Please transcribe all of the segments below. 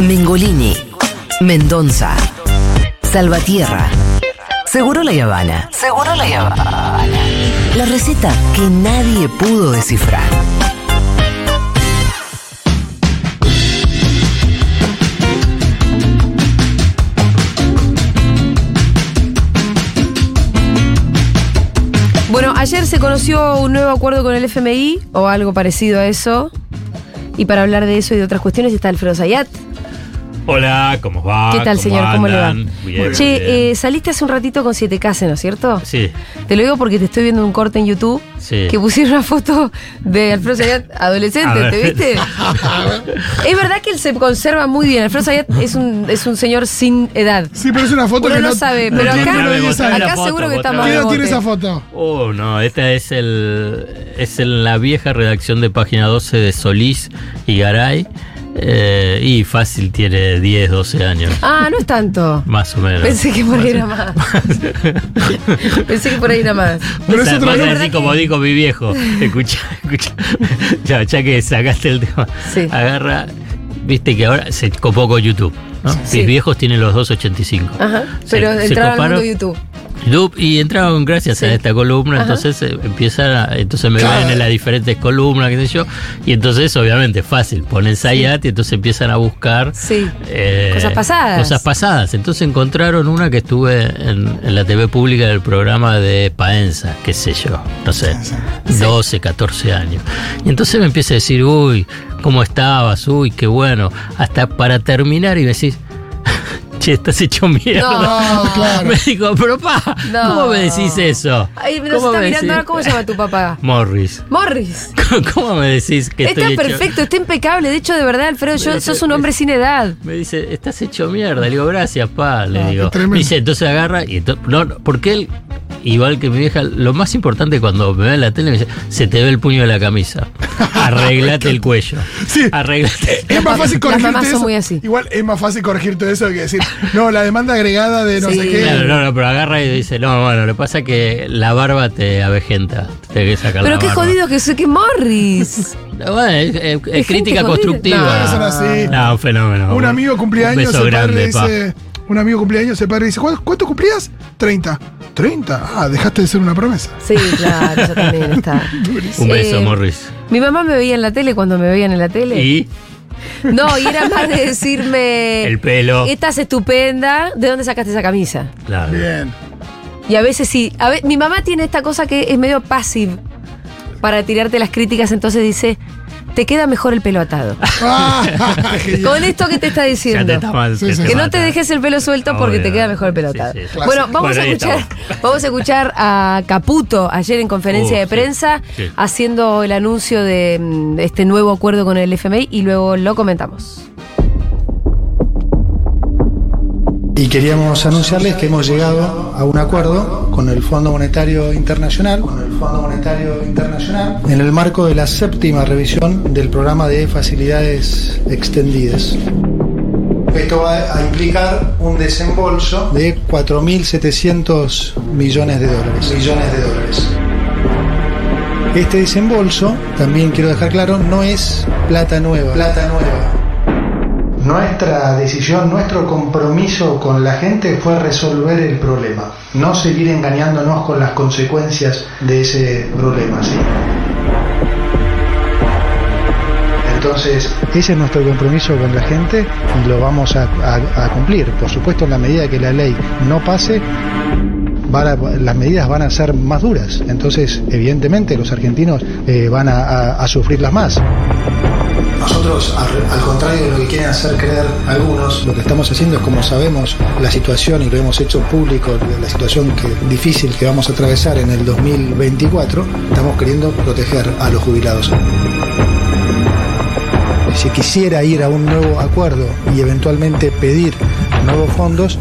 Mengolini, Mendonza, Salvatierra, Seguro la Habana. Seguro la Habana. La receta que nadie pudo descifrar. Bueno, ayer se conoció un nuevo acuerdo con el FMI o algo parecido a eso. Y para hablar de eso y de otras cuestiones está Alfredo Zayat. Hola, ¿cómo va? ¿Qué tal, señor? ¿Cómo le va? Bien, che, bien. eh, saliste hace un ratito con 7K, ¿no es cierto? Sí, Te lo digo porque te estoy viendo un corte en YouTube Sí. que pusieron una foto de Alfredo Zayat A adolescente, ver. ¿te viste? es verdad que él se conserva muy bien. Alfredo Zayat es un, es un señor sin edad. Sí, pero es una foto Uno que no, no sabe, no pero acá, acá foto, seguro que está ¿Qué edad bebote. tiene esa foto? Oh, no, esta es el es en la vieja redacción de página 12 de Solís y Garay. Eh, y fácil tiene 10, 12 años. Ah, no es tanto. Más o menos. Pensé que por ahí era más. Pensé que por ahí era más. Pero es Vas a- otra vas a cosa. decir como dijo mi viejo. Escucha, escucha. Ya, ya que sacaste el tema. Sí. Agarra. Viste que ahora se copó con YouTube. ¿No? Sí. Mis viejos tienen los 285. Ajá. Pero Se- se entraron al mundo de YouTube. YouTube, y entraron gracias Sí. a esta columna, Ajá. entonces eh, empiezan a- entonces me Claro. ven en las diferentes columnas, qué sé yo, y entonces obviamente fácil, ponen Sayat y entonces empiezan a buscar Sí. eh, Cosas pasadas. Cosas pasadas. Entonces encontraron una que estuve en, en la TV pública del programa de Paenza, qué sé yo, no sé, 12, 14 años. Y entonces me empieza a decir, uy, ¿cómo estabas? Uy, qué bueno. Hasta para terminar y me decís, che, estás hecho mierda. No, claro. Me dijo, pero pa, No. ¿cómo me decís eso? Ay, nos ¿Cómo está me mirando ahora. ¿Cómo se llama tu papá? Morris. Morris. ¿Cómo me decís que Está estoy hecho- perfecto, está impecable. De hecho, de verdad, Alfredo, yo, sos un hombre sin edad. Me dice, estás hecho mierda. Le digo, gracias, pa. Le Ah, digo. Me dice, entonces agarra y ento- no, no, porque él, igual que mi vieja, lo más importante cuando me ve en la tele me dice, se te ve el puño de la camisa. Arreglate el cuello. Sí. Arreglate. Es más fácil corregirte eso. muy así. Igual es más fácil corregirte eso que decir, no, la demanda agregada de no Sí. sé qué. Claro, no, no, pero agarra y dice, no, bueno, lo que pasa es que la barba te avejenta. Te que sacar Pero la qué barba. jodido que soy que Morris. Bueno, es, es- es gente crítica jodida. constructiva. No, son así. No, un fenómeno. Un amigo cumplía Un años, grande, dice. Un amigo cumplía años, el padre dice, "¿Cuál- ¿cuánto cumplías? 30. 30. Ah, dejaste de ser una promesa. Sí, claro, eso también está. Un beso, Eh, Morris. Mi mamá me veía en la tele cuando me veían en la tele. Y No, y era más de decirme. el pelo. Estás estupenda. ¿De dónde sacaste esa camisa? Claro. Bien. Y a veces sí. A ve- mi mamá tiene esta cosa que es medio passive para tirarte las críticas, entonces dice. Te queda mejor el pelo atado. Ah. Con esto que te está Ya diciendo. te está mal. Sí, que sí. te Que no mata. te dejes el pelo suelto porque te queda mejor el pelo atado. sí, sí. Bueno, vamos Bueno, a escuchar, vamos a escuchar a Caputo ayer en conferencia Uh, de prensa sí. haciendo el anuncio de mm, este nuevo acuerdo con el FMI y luego lo comentamos. Y queríamos anunciarles que hemos llegado a un acuerdo con el Fondo Monetario Internacional, con el Fondo Monetario Internacional, en el marco de la séptima revisión del programa de facilidades extendidas. Esto va a implicar un desembolso de 4.700 millones de dólares. Millones de dólares. Este desembolso, también quiero dejar claro, no es plata nueva. Plata nueva. Nuestra decisión, nuestro compromiso con la gente fue resolver el problema, no seguir engañándonos con las consecuencias de ese problema. Entonces, ese es nuestro compromiso con la gente y lo vamos a, a- cumplir. Por supuesto, en la medida que la ley no pase, a- las medidas van a ser más duras. Entonces, evidentemente, los argentinos eh, van a, a- a sufrirlas más. Nosotros, al, contrario de lo que quieren hacer creer algunos, lo que estamos haciendo es como sabemos la situación y lo hemos hecho público, la situación que, difícil que vamos a atravesar en el 2024, estamos queriendo proteger a los jubilados. Si quisiera ir a un nuevo acuerdo y eventualmente pedir nuevos fondos,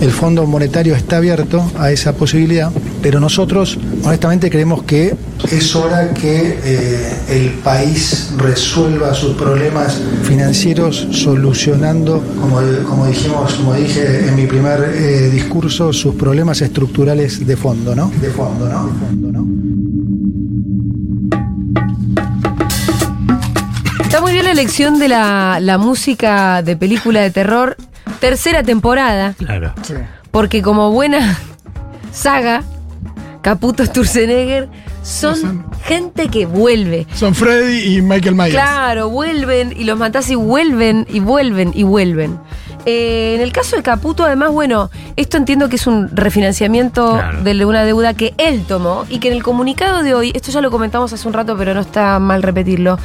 el Fondo Monetario está abierto a esa posibilidad, pero nosotros honestamente creemos que es hora que eh, el país resuelva sus problemas financieros solucionando, como, dijimos, como dije en mi primer eh, discurso, sus problemas estructurales de fondo, ¿no? De fondo, ¿no? De fondo, ¿no? Está muy bien Tercera elección de la, la música de película de terror. Tercera temporada. Claro. Sí. Porque como buena saga, Caputo Sturzenegger son Son- gente que vuelve. Son Freddy y Michael Myers. Claro, vuelven y los matás y vuelven y vuelven y vuelven. Eh, en el caso de Caputo, además, bueno, esto entiendo que es un refinanciamiento Claro. de una deuda que él tomó y que en el comunicado de hoy, esto ya lo comentamos hace un rato, pero no está mal repetirlo,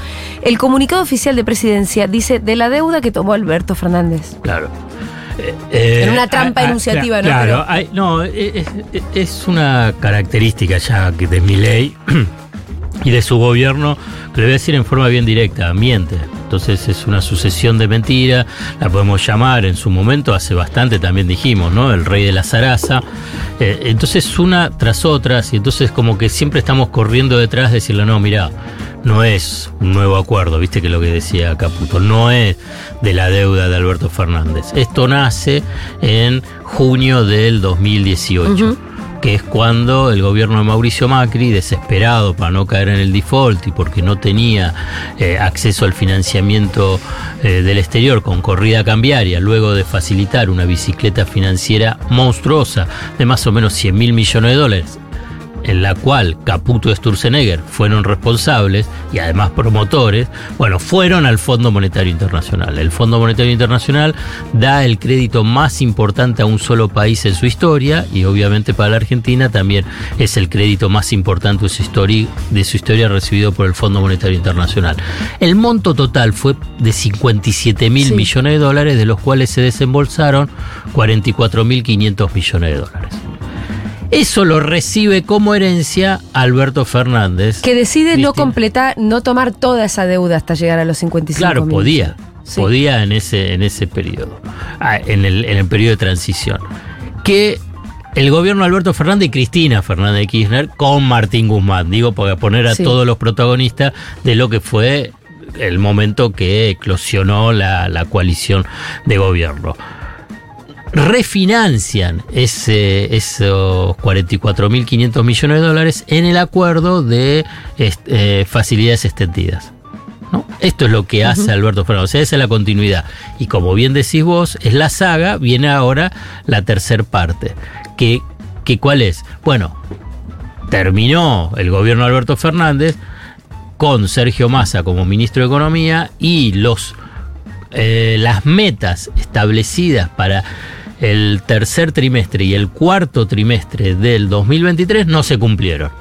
el comunicado oficial de presidencia dice de la deuda que tomó Alberto Fernández. Claro. Eh, En una trampa enunciativa, ¿no? Claro, Pero- hay- no, es, una característica ya de mi ley y de su gobierno, que le voy a decir en forma bien directa, miente. Entonces es una sucesión de mentiras, la podemos llamar en su momento, hace bastante también dijimos, ¿no? El rey de la zaraza. Eh, entonces una tras otras, y entonces como que siempre estamos corriendo detrás de decirle, no, mira, no es un nuevo acuerdo, viste que lo que decía Caputo, no es de la deuda de Alberto Fernández. Esto nace en junio del 2018. Ujú. que es cuando el gobierno de Mauricio Macri, desesperado para no caer en el default y porque no tenía eh, acceso al financiamiento eh, del exterior con corrida cambiaria, luego de facilitar una bicicleta financiera monstruosa de más o menos 100 mil millones de dólares, en la cual Caputo y Sturzenegger fueron responsables y además promotores, bueno, fueron al Fondo Monetario Internacional. El Fondo Monetario Internacional da el crédito más importante a un solo país en su historia y obviamente para la Argentina también es el crédito más importante de su historia, de su historia recibido por el Fondo Monetario Internacional. El monto total fue de 57 mil Sí. millones de dólares, de los cuales se desembolsaron 44 mil 500 millones de dólares. Eso lo recibe como herencia Alberto Fernández. Que decide no completar, no tomar toda esa deuda hasta llegar a los 55 Claro, mil. podía. Sí. Podía en ese, en ese periodo. Ah, en, el, en el periodo de transición. Que el gobierno de Alberto Fernández y Cristina Fernández de Kirchner con Martín Guzmán, digo, para poner a Sí. todos los protagonistas de lo que fue el momento que eclosionó la, la coalición de gobierno. Refinancian ese, esos 44.500 millones de dólares en el acuerdo de eh, facilidades extendidas. ¿no? Esto es lo que hace Alberto Fernández, o sea, esa es la continuidad. Y como bien decís vos, es la saga, viene ahora la tercer parte. Que, que ¿Cuál es? Bueno, terminó el gobierno de Alberto Fernández con Sergio Massa como ministro de Economía y los, eh, las metas establecidas para el tercer trimestre y el cuarto trimestre del 2023 no se cumplieron.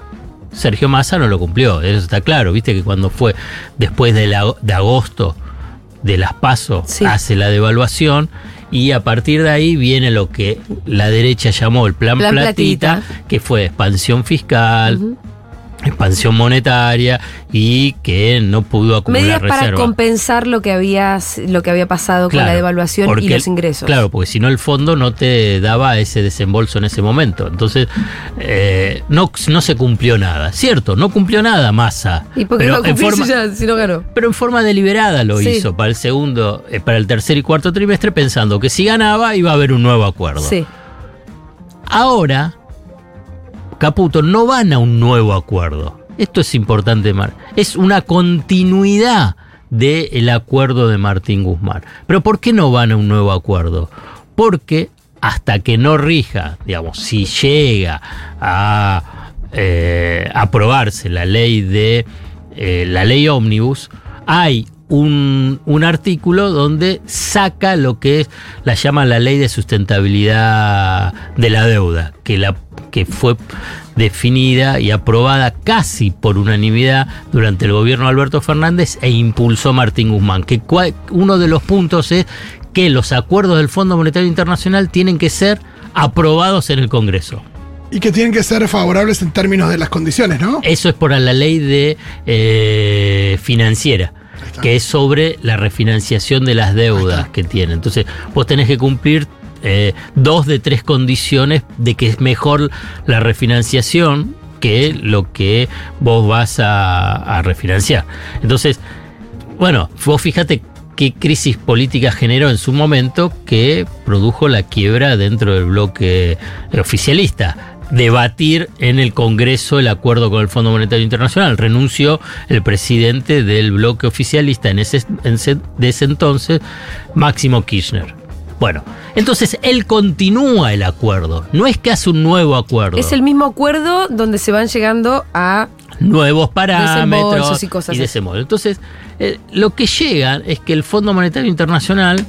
Sergio Massa no lo cumplió, eso está claro, viste que cuando fue después de, la- de agosto de las PASO Sí. hace la devaluación y a partir de ahí viene lo que la derecha llamó el plan, Plan platita, Platita. que fue expansión fiscal. Expansión monetaria y que no pudo acumular Medidas para reserva. compensar lo que había, lo que había pasado con la devaluación y porque los ingresos. Claro, porque si no el fondo no te daba ese desembolso en ese momento. Entonces, eh, no, no se cumplió nada. Cierto, no cumplió nada Massa. ¿Y por qué pero, no en forma, si ya- si no ganó? pero en forma deliberada lo Sí. hizo para el segundo, eh, para el tercer y cuarto trimestre, pensando que si ganaba iba a haber un nuevo acuerdo. Sí. Ahora, Caputo no van a un nuevo acuerdo. Esto es importante, Mar. Es una continuidad del acuerdo de Martín Guzmán. Pero ¿por qué no van a un nuevo acuerdo? Porque hasta que no rija, digamos, si llega a eh, aprobarse la ley de eh, la ley ómnibus, hay un, un artículo donde saca lo que es, la llama la ley de sustentabilidad de la deuda, que, la, que fue definida y aprobada casi por unanimidad durante el gobierno de Alberto Fernández e impulsó Martín Guzmán. Que uno de los puntos es que los acuerdos del Fondo Monetario Internacional tienen que ser aprobados en el Congreso. Y que tienen que ser favorables en términos de las condiciones, ¿no? Eso es por la ley de eh, financiera, que es sobre la refinanciación de las deudas que tiene. Entonces, vos tenés que cumplir eh, dos de tres condiciones de que es mejor la refinanciación que lo que vos vas a, refinanciar. Entonces, bueno, vos fíjate qué crisis política generó en su momento que produjo la quiebra dentro del bloque oficialista. debatir en el Congreso el acuerdo con el Fondo Monetario Internacional. Renunció el presidente del bloque oficialista en ese, en de ese entonces, Máximo Kirchner. Bueno, entonces él continúa el acuerdo, no es que hace un nuevo acuerdo. Es el mismo acuerdo donde se van llegando a. nuevos parámetros y cosas de así. ese modo. Entonces, eh, lo que llega es que el Fondo Monetario Internacional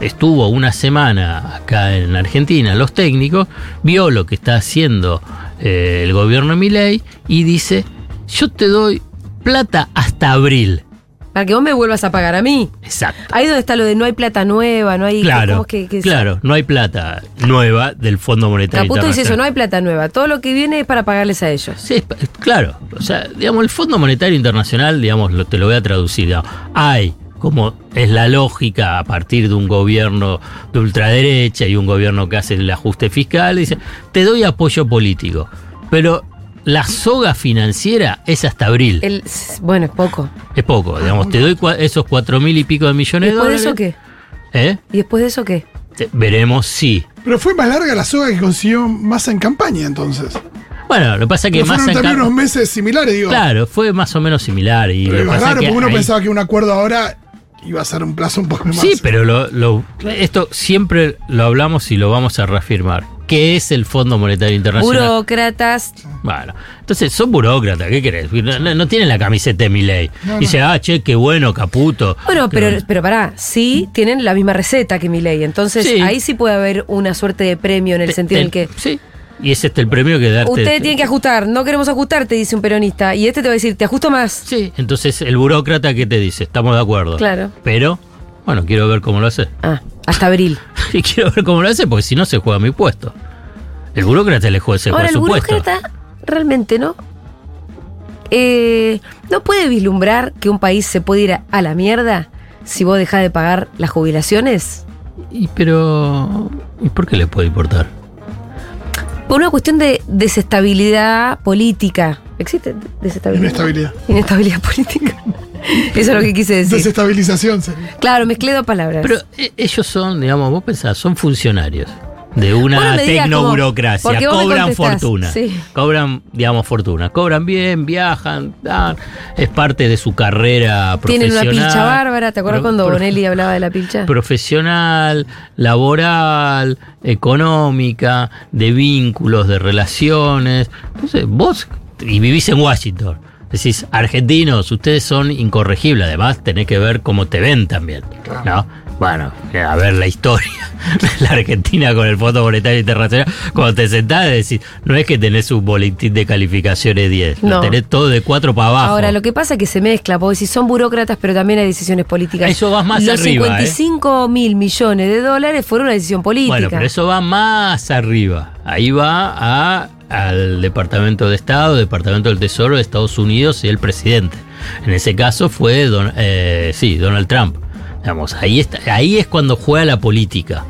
estuvo una semana acá en Argentina, los técnicos, vio lo que está haciendo eh, el gobierno de Milei y dice, yo te doy plata hasta abril. Para que vos me vuelvas a pagar a mí. Exacto. Ahí donde está lo de no hay plata nueva, no hay. Claro, ¿cómo es que- que- claro, no hay plata nueva del Fondo Monetario Caputo dice eso, no hay plata nueva. Todo lo que viene es para pagarles a ellos. Sí, claro. O sea, digamos, el Fondo Monetario Internacional, digamos, lo- te lo voy a traducir. digamos, hay, como es la lógica a partir de un gobierno de ultraderecha y un gobierno que hace el ajuste fiscal, dice, te doy apoyo político, pero la soga financiera es hasta abril. El, bueno, es poco. es poco, digamos, te doy cua- esos cuatro mil y pico de millones de ¿Después de dólares. eso qué? ¿Eh? ¿Y después de eso qué? Veremos si. Pero fue más larga la soga que consiguió Massa en campaña entonces. Bueno, lo que pasa es que fueron también unos meses similares, digo. Claro, fue más o menos similar. Y Pero pasa raro que porque uno ahí- pensaba que un acuerdo ahora iba a ser un plazo un poco más. Sí, pero lo, lo- esto siempre lo hablamos y lo vamos a reafirmar. ¿Qué es el Fondo Monetario Internacional? Burócratas. Bueno, entonces son burócratas, ¿qué querés? No, no- no tienen la camiseta de mi ley. Dice, ah, che, qué bueno, Caputo. Bueno, pero, pero pará, sí tienen la misma receta que mi ley. Entonces Sí. ahí sí puede haber una suerte de premio en el Te- sentido en el que. Sí, y es este el premio que darte. Usted tiene que ajustar, no queremos ajustar, te dice un peronista. Y este te va a decir, te ajusto más. Sí, entonces el burócrata, ¿qué te dice? Estamos de acuerdo. Claro. Pero, bueno, quiero ver cómo lo hace. Ah, hasta abril. Y quiero ver cómo lo hace porque si no se juega mi puesto. El burócrata le juega, se juega Ahora, el su puesto. burócrata realmente no. Eh, ¿No puede vislumbrar que un país se puede ir a, a la mierda si vos dejás de pagar las jubilaciones? Y pero. ¿Y por qué le puede importar? Por una cuestión de desestabilidad política. ¿Existe desestabilidad? Inestabilidad. Inestabilidad política. Eso es lo que quise decir. Desestabilización sería. Claro, mezclé dos palabras. Pero eh, ellos son, digamos, vos pensás, son funcionarios de una tecnoburocracia. Cobran fortuna. sí. Cobran, digamos, fortuna. Cobran bien, viajan, dan, es parte de su carrera Tienen una profesional. pilcha bárbara. ¿Te acuerdas cuando Bonelli hablaba de la pilcha? Profesional, laboral, económica, de vínculos, de relaciones. Entonces, vos, y vivís en Washington, decís, argentinos, ustedes son incorregibles. Además, tenés que ver cómo te ven también. ¿no? Bueno, a ver la historia de la Argentina con el Fondo Monetario Internacional. Cuando te sentás, decís, no es que tenés un boletín de calificaciones 10, lo No. tenés todo de 4 para abajo. Ahora, lo que pasa es que se mezcla, porque si son burócratas, pero también hay decisiones políticas. Eso vas más Los arriba, ¿eh? 55 mil millones de dólares fueron una decisión política. Bueno, pero eso va más arriba. Ahí va a, al Departamento de Estado, Departamento del Tesoro de Estados Unidos y el presidente. En ese caso fue Don- eh, sí, Donald Trump. Ahí, está, ahí es cuando juega la política.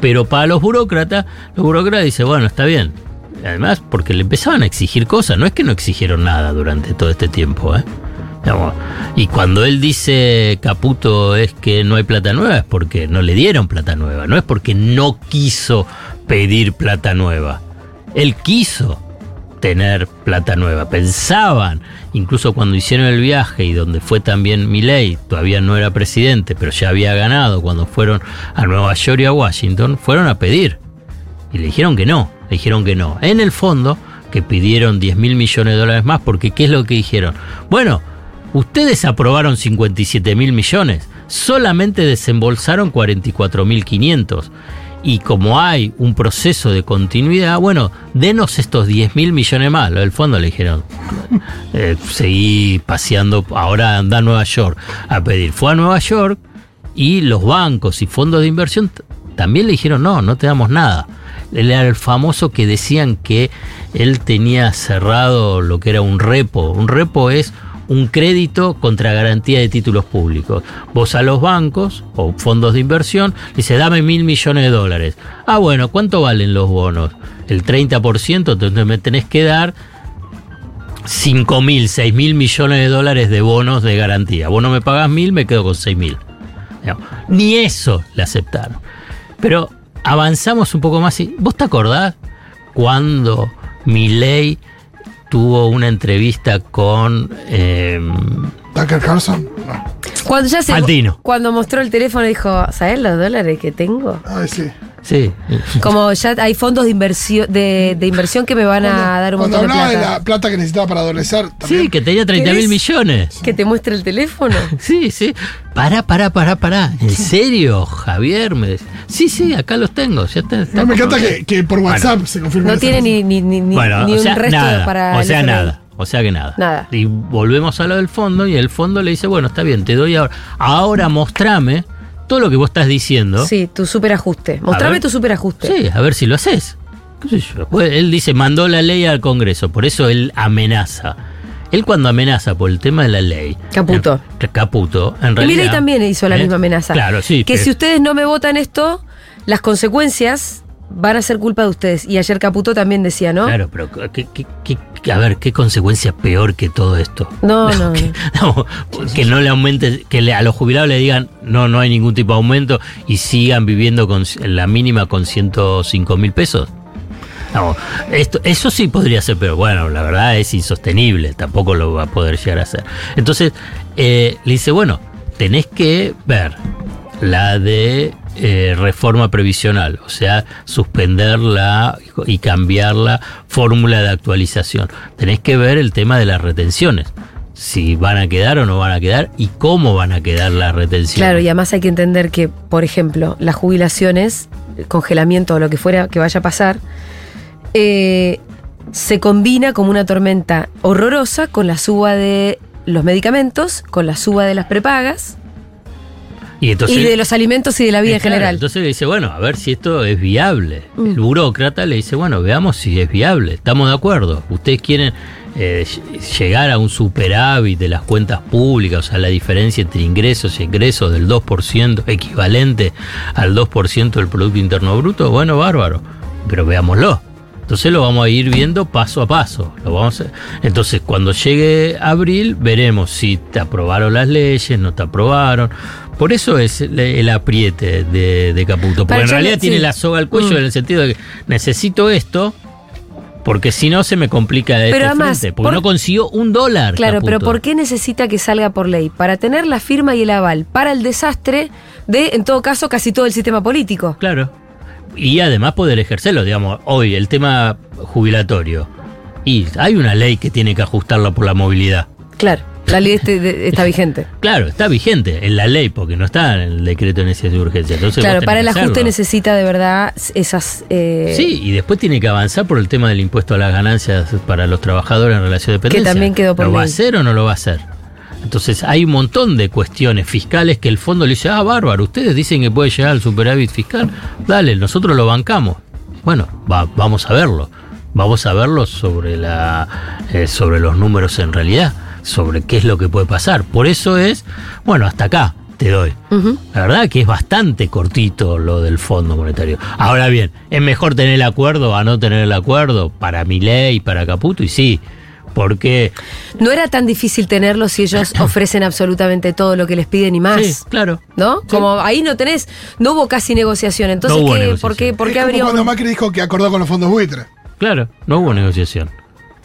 Pero para los burócratas, los burócratas dicen, bueno, está bien. Además, porque le empezaban a exigir cosas, no es que no exigieron nada durante todo este tiempo, ¿eh? Y cuando él dice Caputo es que no hay plata nueva, es porque no le dieron plata nueva, no es porque no quiso pedir plata nueva. Él quiso tener plata nueva. Pensaban, incluso cuando hicieron el viaje y donde fue también Milley, todavía no era presidente, pero ya había ganado, cuando fueron a Nueva York y a Washington, fueron a pedir. Y le dijeron que no, le dijeron que no. En el fondo, que pidieron 10 mil millones de dólares más, porque ¿qué es lo que dijeron? Bueno, ustedes aprobaron 57 mil millones, solamente desembolsaron 44 mil 500. Y como hay un proceso de continuidad, bueno, denos estos 10 mil millones más. Lo del fondo le dijeron, eh, seguí paseando, ahora anda a Nueva York a pedir. Fue a Nueva York y los bancos y fondos de inversión también le dijeron, no, no te damos nada. Él era el famoso que decían que él tenía cerrado lo que era un repo. Un repo es un crédito contra garantía de títulos públicos. Vos a los bancos o fondos de inversión le dices, dame mil millones de dólares. Ah, bueno, ¿cuánto valen los bonos? El 30%, entonces me tenés que dar 5 mil, 6 mil millones de dólares de bonos de garantía. Vos no me pagás mil, me quedo con 6 mil. Digamos, Ni eso le aceptaron. Pero avanzamos un poco más y. ¿Vos te acordás cuando Milei tuvo una entrevista con eh, Tucker Carlson. No. Cuando ya se. Cuando mostró el teléfono dijo, ¿sabes los dólares que tengo? Ay, sí. sí, Como ya hay fondos de inversión, de, de inversión que me van a dar un Cuando montón de hablaba de, plata. la plata que necesitaba para adolescer, también. sí, que tenía 30 mil millones. Que te muestre el teléfono. Sí, sí. Pará, pará, pará, pará. ¿En serio, Javier? Me decía, sí, sí, acá los tengo. Ya está, está No, me encanta que, que por WhatsApp se confirme. No tiene ni, ni, ni, ni- Bueno, ni o un sea, resto nada. para. o sea, nada. O sea que nada. Nada. Y volvemos a lo del fondo y el fondo le dice, bueno, está bien, te doy ahora. Ahora mostrame todo lo que vos estás diciendo. Sí, tu superajuste. Mostrame ver. tu superajuste. Sí, a ver si lo haces. ¿Qué sé yo? Pues él dice, mandó la ley al Congreso, por eso él amenaza. Él cuando amenaza por el tema de la ley. Caputo. en- Caputo, en Y realidad. Milei también hizo la ¿eh? misma amenaza. Claro, sí. Que pero- si ustedes no me votan esto, las consecuencias van a ser culpa de ustedes. Y ayer Caputo también decía, ¿no? Claro, pero ¿qué, qué- qué- qué- a ver, ¿qué consecuencia peor que todo esto? No, no, que, no. no, que no le aumente, que le- a los jubilados le digan no, no hay ningún tipo de aumento y sigan viviendo con la mínima con 105 mil pesos. No, esto, eso sí podría ser, pero bueno, la verdad es insostenible, tampoco lo va a poder llegar a hacer. Entonces, eh, le dice, bueno, tenés que ver la de eh, reforma previsional, o sea, suspenderla y cambiar la fórmula de actualización. Tenés que ver el tema de las retenciones, si van a quedar o no van a quedar y cómo van a quedar las retenciones. Claro, y además hay que entender que, por ejemplo, las jubilaciones, el congelamiento o lo que fuera que vaya a pasar, eh, se combina como una tormenta horrorosa con la suba de los medicamentos, con la suba de las prepagas y, entonces, y de los alimentos y de la vida en claro, general. Entonces le dice, bueno, a ver si esto es viable. Mm. El burócrata le dice, bueno, veamos si es viable. Estamos de acuerdo. Ustedes quieren eh, ll- llegar a un superávit de las cuentas públicas, o sea, la diferencia entre ingresos y egresos del 2%, equivalente al 2% del Producto Interno Bruto. Bueno, bárbaro. Pero veámoslo. Entonces lo vamos a ir viendo paso a paso. Lo vamos a- Entonces, cuando llegue abril, veremos si te aprobaron las leyes, no te aprobaron. Por eso es el, apriete de, de Caputo. Porque Para en realidad le- tiene sí. la soga al cuello Mm. en el sentido de que necesito esto, porque si no se me complica de Pero este además, frente. Porque por- no consiguió un dólar. Claro, pero. ¿por qué necesita que salga por ley? Para tener la firma y el aval para el desastre de, en todo caso, casi todo el sistema político. Claro. Y además poder ejercerlo, digamos, hoy el tema jubilatorio. Y hay una ley que tiene que ajustarla por la movilidad. Claro, la ley este- de- está vigente. Claro, está vigente en la ley porque no está en el decreto de necesidad de urgencia. Entonces Claro, para el que ajuste necesita de verdad esas... eh, Sí, y después tiene que avanzar por el tema del impuesto a las ganancias para los trabajadores en relación de dependencia. también quedó por ¿Lo va a hacer o no lo va a hacer? Entonces hay un montón de cuestiones fiscales que el fondo le dice, ah, bárbaro, ustedes dicen que puede llegar al superávit fiscal, dale, nosotros lo bancamos. Bueno, va- vamos a verlo. Vamos a verlo sobre, la, eh, sobre los números en realidad, sobre qué es lo que puede pasar. Por eso es, bueno, hasta acá te doy. La verdad que es bastante cortito lo del Fondo Monetario. Ahora bien, ¿es mejor tener el acuerdo a no tener el acuerdo? Para Milei, para Caputo, y sí, porque... No era tan difícil tenerlo si ellos ofrecen absolutamente todo lo que les piden y más. Sí, claro. ¿No? Como ahí no tenés, no hubo casi negociación. Entonces, No hubo ¿qué, negociación. ¿por qué, por Es qué como habría cuando Macri dijo que acordó con los fondos buitres. Claro, no hubo negociación.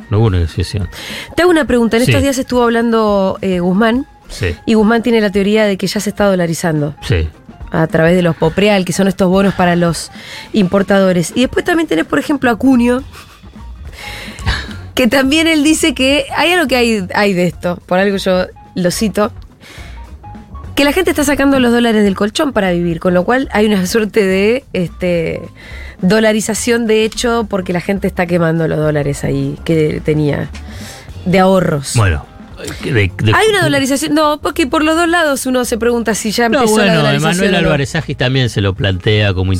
No hubo negociación. Te hago una pregunta. En Sí. estos días estuvo hablando eh, Guzmán Sí, y Guzmán tiene la teoría de que ya se está dolarizando sí. a través de los POPREAL, que son estos bonos para los importadores. Y después también tenés, por ejemplo, a Cunio, que también él dice que hay algo que hay, hay de esto, por algo yo lo cito, que la gente está sacando los dólares del colchón para vivir, con lo cual hay una suerte de este, dolarización de hecho porque la gente está quemando los dólares ahí que tenía de ahorros. Bueno. de- de- Hay una dolarización, no, porque por los dos lados uno se pregunta si ya No, empezó la bueno, dolarización. O no. Álvarez Agis también se lo plantea como Sí.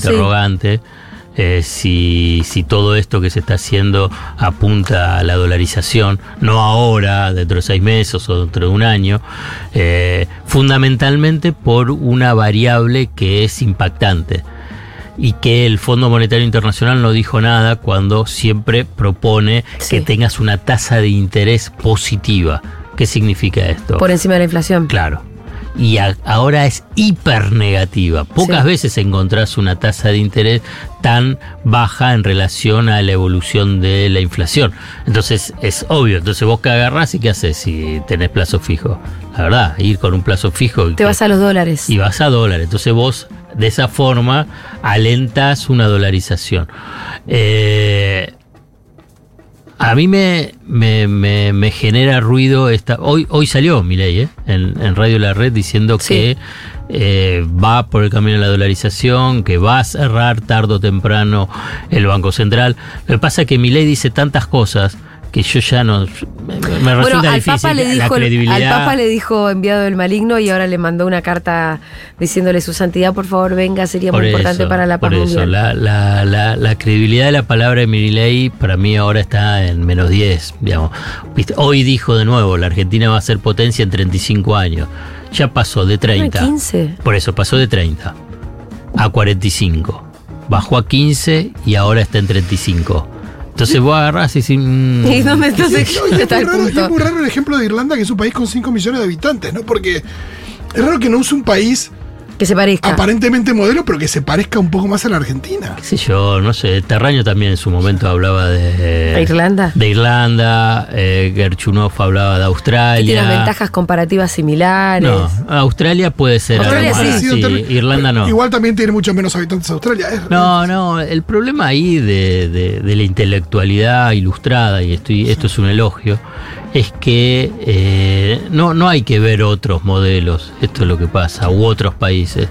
Eh, si, si todo esto que se está haciendo apunta a la dolarización, no ahora, dentro de seis meses o dentro de un año, eh, fundamentalmente por una variable que es impactante y que el Fondo Monetario Internacional no dijo nada cuando siempre propone Sí. que tengas una tasa de interés positiva. ¿Qué significa esto? Por encima de la inflación. Claro. Y a- ahora es hiper negativa. Pocas Sí. veces encontrás una tasa de interés tan baja en relación a la evolución de la inflación. Entonces es obvio, entonces vos que agarrás y qué haces si tenés plazo fijo. La verdad, ir con un plazo fijo y Te vas a los dólares. y vas a dólar. Entonces vos de esa forma alentas una dolarización. Eh, a mí me, me, me- me genera ruido esta. Hoy, hoy salió mi ley en, en Radio La Red diciendo Sí. que eh, va por el camino de la dolarización, que va a cerrar tarde o temprano el Banco Central. Lo que pasa es que mi ley dice tantas cosas que yo ya no. Me, me Bueno, resulta al difícil Papa, le la dijo, al credibilidad. Papa le dijo enviado del maligno y ahora le mandó una carta diciéndole su santidad, por favor, venga, sería muy Por importante para la paz por eso, la, la, la, la credibilidad de la palabra de Milei para mí ahora está en menos 10. Digamos. Viste, Hoy dijo de nuevo, la Argentina va a ser potencia en 35 años. Ya pasó de 30. 15. Por eso, pasó de 30 a 45. Bajó a 15 y ahora está en 35. Entonces vos agarrás y mm, ¿Y dónde entonces Sí, y es, está muy raro, y es muy raro el ejemplo de Irlanda, que es un país con 5 millones de habitantes, ¿no? Porque es raro que no use un país Que se parezca. aparentemente modelo, pero que se parezca un poco más a la Argentina. qué sé yo, no sé, Terraño también en su momento hablaba de... ¿A Irlanda? De Irlanda, eh, Gerchunov hablaba de Australia. tiene ventajas comparativas similares. No, Australia puede ser. Australia algo sí. más, Sí, sí, Irlanda no. Igual también tiene mucho menos habitantes Australia. es- No, no, el problema ahí de, de- de la intelectualidad ilustrada, y estoy, esto es un elogio, es que eh, no, no hay que ver otros modelos, esto es lo que pasa, u otros países.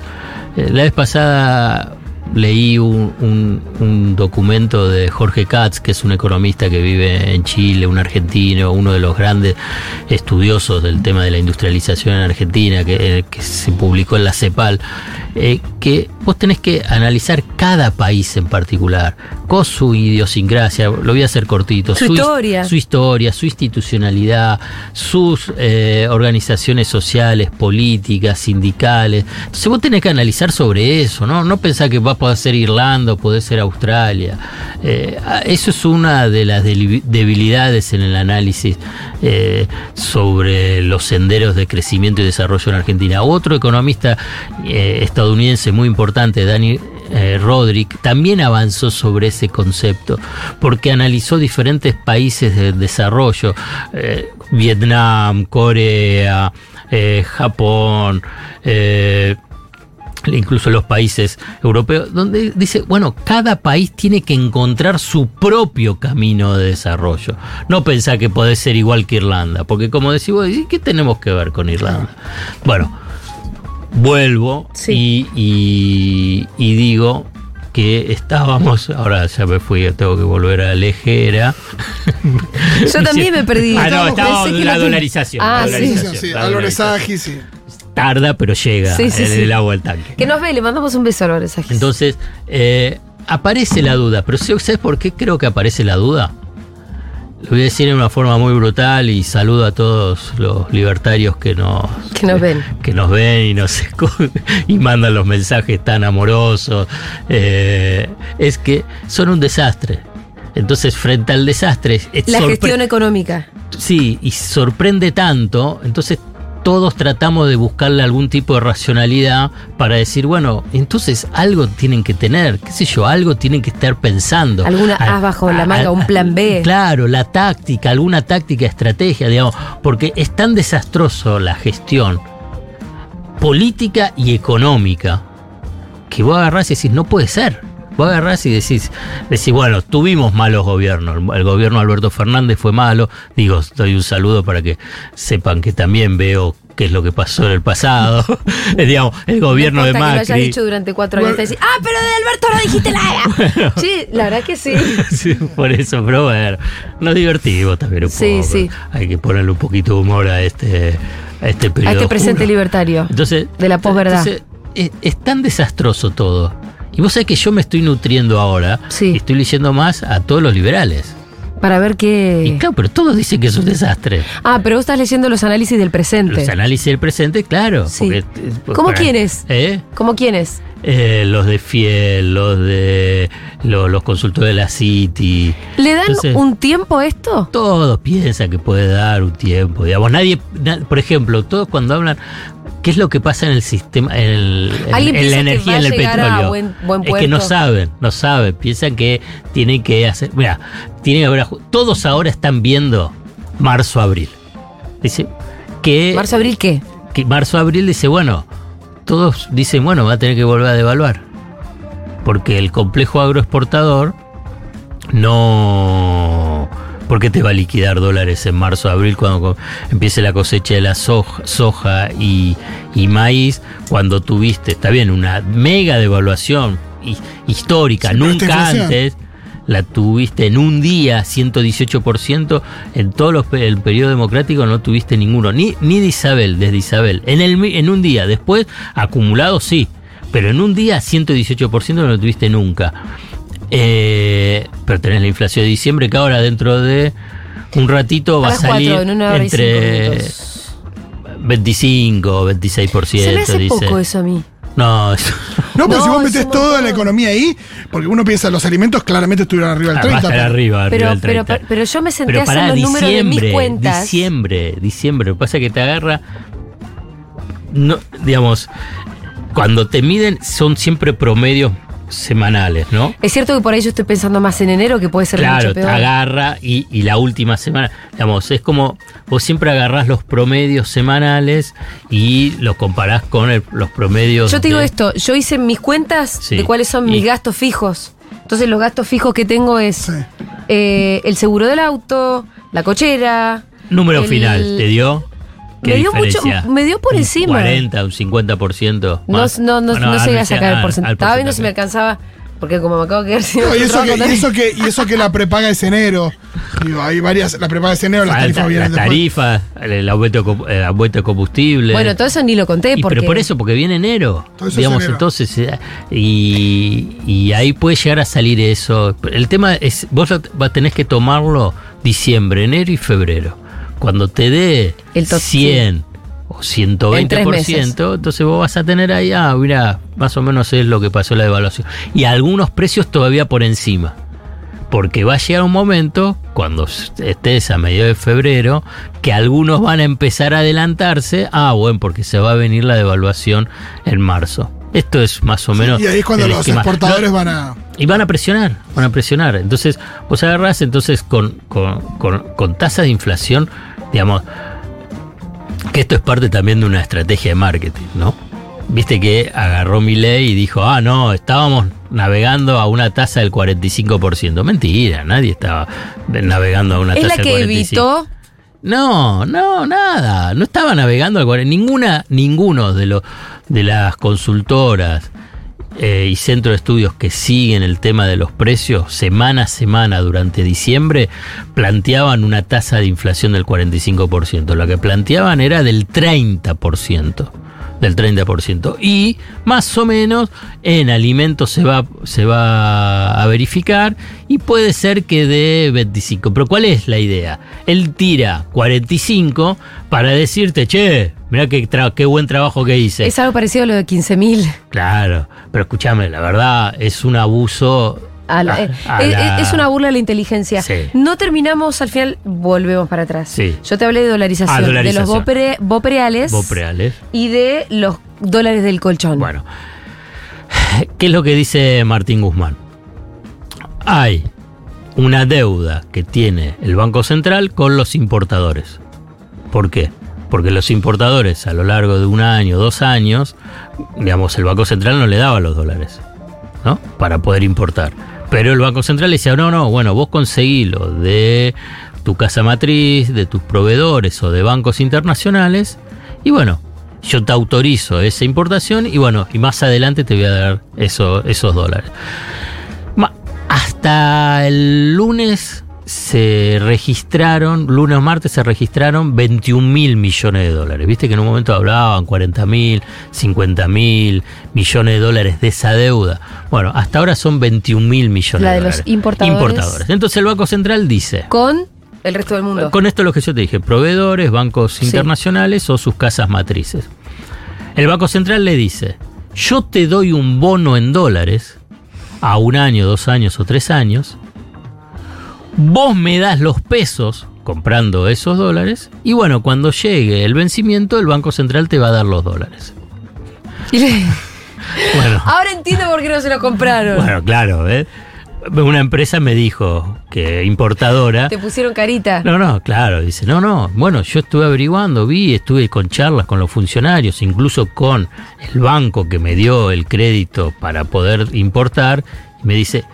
Eh, la vez pasada leí un, un- un documento de Jorge Katz, que es un economista que vive en Chile, un argentino, uno de los grandes estudiosos del tema de la industrialización en Argentina, que, eh, que se publicó en la CEPAL, eh, que vos tenés que analizar cada país en particular, con su idiosincrasia, lo voy a hacer cortito, Su his- historia. su historia, su institucionalidad, sus eh, organizaciones sociales, políticas, sindicales. Entonces vos tenés que analizar sobre eso, ¿no? No pensar que va a poder ser Irlanda poder ser Australia. Eh, eso es una de las debilidades en el análisis eh, sobre los senderos de crecimiento y desarrollo en Argentina. Otro economista eh, estadounidense muy importante, Danny eh, Roderick, también avanzó sobre ese concepto, porque analizó diferentes países de desarrollo, eh, Vietnam, Corea, Japón, incluso los países europeos, donde dice, bueno, cada país tiene que encontrar su propio camino de desarrollo. No pensar que puede ser igual que Irlanda, porque como decís vos, ¿y ¿qué tenemos que ver con Irlanda? Bueno, vuelvo Sí. y, y- y digo que estábamos, ahora ya me fui, tengo que volver a la Era. Yo también me perdí. Ah, no, estábamos en la dolarización. Ah, la sí. Sí, dolarización, sí, sí. la Álvarez dolarización. Agi, sí. Tarda, pero llega Sí, sí, el agua del tanque. Que nos ve, le mandamos un beso a Agis. Entonces, eh, aparece la duda, pero ¿sabes por qué creo que aparece la duda? Lo voy a decir en una forma muy brutal y saludo a todos los libertarios que nos, Que nos ven. que nos ven y nos y mandan los mensajes tan amorosos. Eh, es que son un desastre. Entonces, frente al desastre, es La gestión económica. Sí, y sorprende tanto, entonces todos tratamos de buscarle algún tipo de racionalidad para decir, bueno, entonces algo tienen que tener, qué sé yo, algo tienen que estar pensando. Alguna as bajo la manga, un plan B. Claro, la táctica, alguna táctica, estrategia, digamos, porque es tan desastroso la gestión política y económica que vos agarrás y decís, no puede ser. Vos agarrás y decís, decís, bueno, tuvimos malos gobiernos. El gobierno de Alberto Fernández fue malo. Digo, doy un saludo para que sepan que también veo qué es lo que pasó en el pasado. Digamos, el gobierno no de importa que lo hayas Macri. dicho durante cuatro años. Bueno. te decís, ah, pero de Alberto no dijiste nada. Sí, la verdad que sí. Sí, por eso, pero bueno, nos divertimos también un Sí, poco. sí. Hay que ponerle un poquito de humor a este, a este periodo. A este presente oscuro. libertario. Entonces, De la posverdad. entonces, Es, es tan desastroso todo. Y vos sabés que yo me estoy nutriendo ahora Sí. y estoy leyendo más a todos los liberales. Para ver Y qué. claro, pero todos dicen que es un desastre. Ah, pero vos estás leyendo los análisis del presente. Los análisis del presente, claro. Sí. porque, eh, ¿Cómo para- quiénes? ¿Eh? ¿Cómo quiénes? Eh, los de Fiel, los de lo- los consultores de la City. ¿Le dan Entonces- un tiempo a esto? Todos piensan que puede dar un tiempo. Digamos, nadie, na- por ejemplo, todos cuando hablan, ¿Qué es lo que pasa en el sistema, en, el- en- ¿Alguien en piensa la energía, en el petróleo? buen- buen es que no saben, no saben. Piensan que tienen que hacer. Mira, tienen que haber. Todos ahora están viendo marzo-abril. Dice que. ¿Marzo, abril qué? que marzo-abril dice, bueno, todos dicen, bueno, va a tener que volver a devaluar. Porque el complejo agroexportador no... ¿Por qué te va a liquidar dólares en marzo-abril cuando co- empiece la cosecha de la soja, soja y, y maíz? Cuando tuviste, está bien, una mega devaluación hi- histórica, Sí, nunca antes la tuviste en un día 118%, en todo los el periodo democrático no tuviste ninguno, ni, ni de Isabel, desde Isabel. En, el, en un día, después acumulado sí, pero en un día 118% no lo tuviste nunca. Eh, pero tenés la inflación de diciembre que ahora dentro de un ratito va A salir cuatro, en una hora y cinco entre minutos. 25 o 26%. Se me hace dice. poco eso a mí. No, eso- No, pero No, si vos metés toda la economía ahí, porque uno piensa los alimentos claramente estuvieron arriba del Ah, va a 30. estar pero- arriba, arriba Pero, del pero, 30. pero yo me senté Pero a hacer para los números de mis diciembre, cuentas. diciembre, diciembre. Lo que pasa es que te agarra. No, digamos, cuando te miden son siempre promedios semanales, ¿no? Es cierto que por ahí yo estoy pensando más en enero, que puede ser Claro, mucho te peor. agarra y, y la última semana, digamos, es como vos siempre agarrás los promedios semanales y los comparás con el- los promedios. Yo te digo de- esto, yo hice mis cuentas Sí. de cuáles son Y- mis gastos fijos. Entonces los gastos fijos que tengo es Sí. eh, el seguro del auto, la cochera. Número el- final, ¿te dio? ¿Qué Me dio mucho- me dio por Un encima. 40, un 50%. No, más. no, no, Bueno, no llegué a sacar el porcentaje. al Estaba viendo si me alcanzaba, porque como me acabo de quedar sin No, y, eso que, y, eso que, y eso que la prepaga es enero. Digo, hay varias, la prepaga es enero, las tarifas vienen las tarifas, el aumento, el aumento de combustible. Bueno, todo eso ni lo conté Y porque. pero por eso, porque viene enero. Todo eso es digamos, enero. entonces, eh, y, y ahí puede llegar a salir eso. El tema es, vos va- tenés que tomarlo diciembre, enero y febrero. Cuando te dé El to- 100 o En tres 120%, meses. entonces vos vas a tener ahí, ah, mira, más o menos es lo que pasó la devaluación. Y algunos precios todavía por encima. Porque va a llegar un momento, cuando estés a mediados de febrero, que algunos van a empezar a adelantarse. Ah, bueno, porque se va a venir la devaluación en marzo. Esto es más o menos. Y ahí es cuando los esquema. exportadores No, van a. y van a presionar, van a presionar. Entonces, vos agarrás entonces con, con, con, con tasas de inflación, digamos, que esto es parte también de una estrategia de marketing, ¿no? Viste que agarró mi ley y dijo, ah, no, estábamos navegando a una tasa del 45%. Mentira, nadie estaba navegando a una es tasa la del que 45%. evitó. No, no, nada. No estaba navegando al 40. Ninguna, ninguno de los de las consultoras eh, y centros de estudios que siguen el tema de los precios semana a semana durante diciembre planteaban una tasa de inflación del 45%. Lo que planteaban era del 30%. Del 30%. Y más o menos en alimentos se va, se va a verificar y puede ser que de 25. Pero ¿cuál es la idea? Él tira 45 para decirte, che, mira qué, buen trabajo que hice. Es algo parecido a lo de 15.000. Claro, pero escúchame, la verdad es un abuso. A la- a- eh, a eh, la- Es una burla a la inteligencia. Sí. No terminamos, al final volvemos para atrás. Sí. Yo te hablé de dolarización, Ah, dolarización. de los bopre- bopreales Bopreales. y de los dólares del colchón. Bueno, ¿qué es lo que dice Martín Guzmán? Hay una deuda que tiene el Banco Central con los importadores. ¿Por qué? Porque los importadores a lo largo de un año, dos años, digamos, el Banco Central no le daba los dólares, ¿no? Para poder importar. Pero el Banco Central decía, no, no, bueno, vos conseguilo de tu casa matriz, de tus proveedores o de bancos internacionales, y bueno, yo te autorizo esa importación y bueno, y más adelante te voy a dar eso- esos dólares. Hasta el lunes se registraron, lunes o martes se registraron 21 mil millones de dólares. Viste que en un momento hablaban 40 mil, 50 mil millones de dólares de esa deuda. Bueno, hasta ahora son 21 mil millones La de de los dólares. importadores. Entonces el Banco Central dice, Con el resto del mundo. con esto lo que yo te dije, proveedores, bancos Sí. internacionales o sus casas matrices. El Banco Central le dice, yo te doy un bono en dólares a un año, dos años o tres años, vos me das los pesos comprando esos dólares y bueno, cuando llegue el vencimiento, el Banco Central te va a dar los dólares. Y le- Bueno, Ahora entiendo por qué no se lo compraron. bueno claro, ¿eh? Una empresa me dijo que importadora... Te pusieron carita. No, no, claro, dice, no, no, bueno, yo estuve averiguando, vi, estuve con charlas con los funcionarios, incluso con el banco que me dio el crédito para poder importar, y me dice,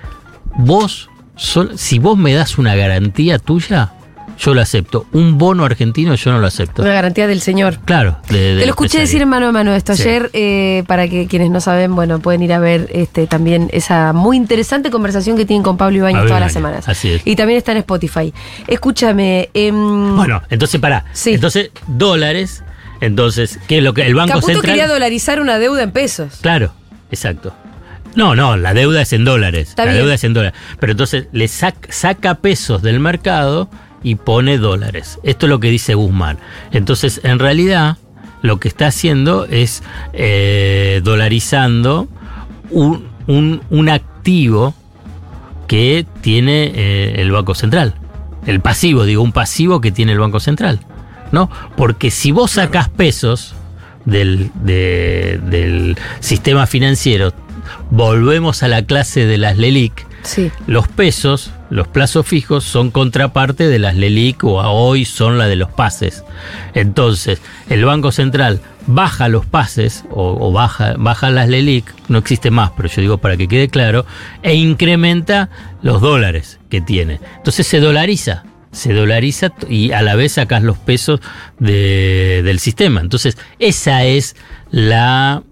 vos, sol- si vos me das una garantía tuya, yo lo acepto. Un bono argentino yo no lo acepto. Una garantía del señor. Claro, de- Te lo escuché decir en mano a mano esto Sí. ayer, eh, para que quienes no saben, bueno, pueden ir a ver este también esa muy interesante conversación que tienen con Pablo Ibáñez todas las semanas. así es. Y también está en Spotify. Escúchame, em, Bueno, entonces pará. Sí. Entonces, dólares. Entonces, ¿qué es lo que el Banco Caputo Central? quería dolarizar una deuda en pesos. Claro, exacto. No, no, la deuda es en dólares. Está la bien. deuda es en dólares. Pero entonces le sac- saca pesos del mercado y pone dólares. Esto es lo que dice Guzmán. Entonces, en realidad, lo que está haciendo es eh, dolarizando un, un- un activo que tiene eh, el Banco Central. El pasivo, digo, un pasivo que tiene el Banco Central. ¿No? Porque si vos sacás pesos del, de- del sistema financiero, volvemos a la clase de las LELIC, Sí. los pesos, los plazos fijos, son contraparte de las LELIC o a hoy son la de los pases. Entonces, el Banco Central baja los pases o, o baja, baja las LELIC, no existe más, pero yo digo para que quede claro, e incrementa los dólares que tiene. Entonces se dolariza. Se dolariza y a la vez sacas los pesos de- del sistema. Entonces, esa es la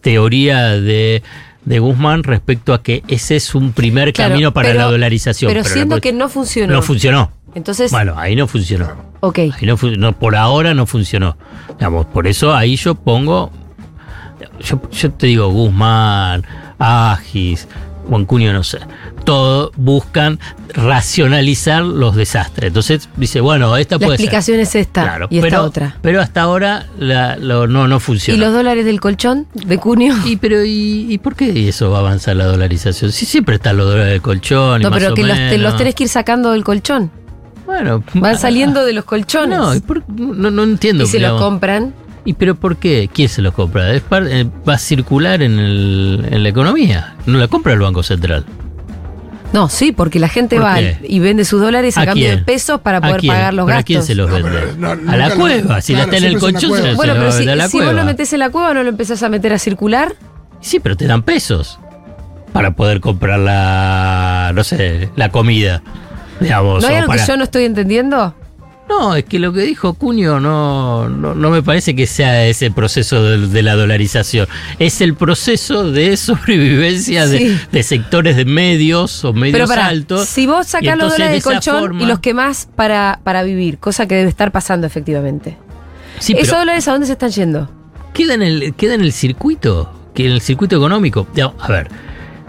teoría de, de Guzmán respecto a que ese es un primer Claro, camino para pero- la dolarización. Pero, siendo que no funcionó. no funcionó. Entonces, Bueno, ahí no funcionó. ok. Ahí no no, por ahora no funcionó. Digamos, por eso ahí yo pongo. Yo, yo te digo, Guzmán, Agis, Juan Cunio, no sé. Todos buscan racionalizar los desastres. Entonces dice, bueno, esta La puede ser. explicación es esta Claro, y esta pero, otra. Pero hasta ahora la- lo- no, no ¿Y funciona. los dólares del colchón de Cunio? Y, pero ¿y, y por qué eso va a avanzar la dolarización? Si siempre están los dólares del colchón y No, más pero o que los, te- menos. los tenés que ir sacando del colchón. Bueno, Van saliendo de los colchones. No, ¿y por- no, no entiendo. y se los compran. ¿Y pero por qué? ¿Quién se los compra? Es par- eh, va a circular en, el- en la economía. No la compra el Banco Central. No, sí, porque la gente ¿Por va qué? y vende sus dólares ¿A a cambio de pesos para ¿A poder quién? pagar los ¿Pero gastos. ¿A quién se los No, vende? pero no, a la lo- cueva. Si claro, la está en el colchón, se, cueva. se Bueno, lo pero a la si, si vos cueva. lo metés en la cueva, ¿no lo empezás a meter a circular? Sí, pero te dan pesos para poder comprar la, no sé, la comida. Digamos, ¿No hay algo para- que yo no estoy entendiendo? No, es que lo que dijo Cunio no, no, no me parece que sea ese proceso de, de la dolarización. Es el proceso de sobrevivencia de, Sí. de sectores de medios o medios Pero para, altos. si vos sacás los dólares de del colchón forma- y los quemás para, para vivir, cosa que debe estar pasando efectivamente. Sí, ¿Esos dólares a dónde se están yendo? queda en, el, queda en el circuito, que en el circuito económico. A ver, Pero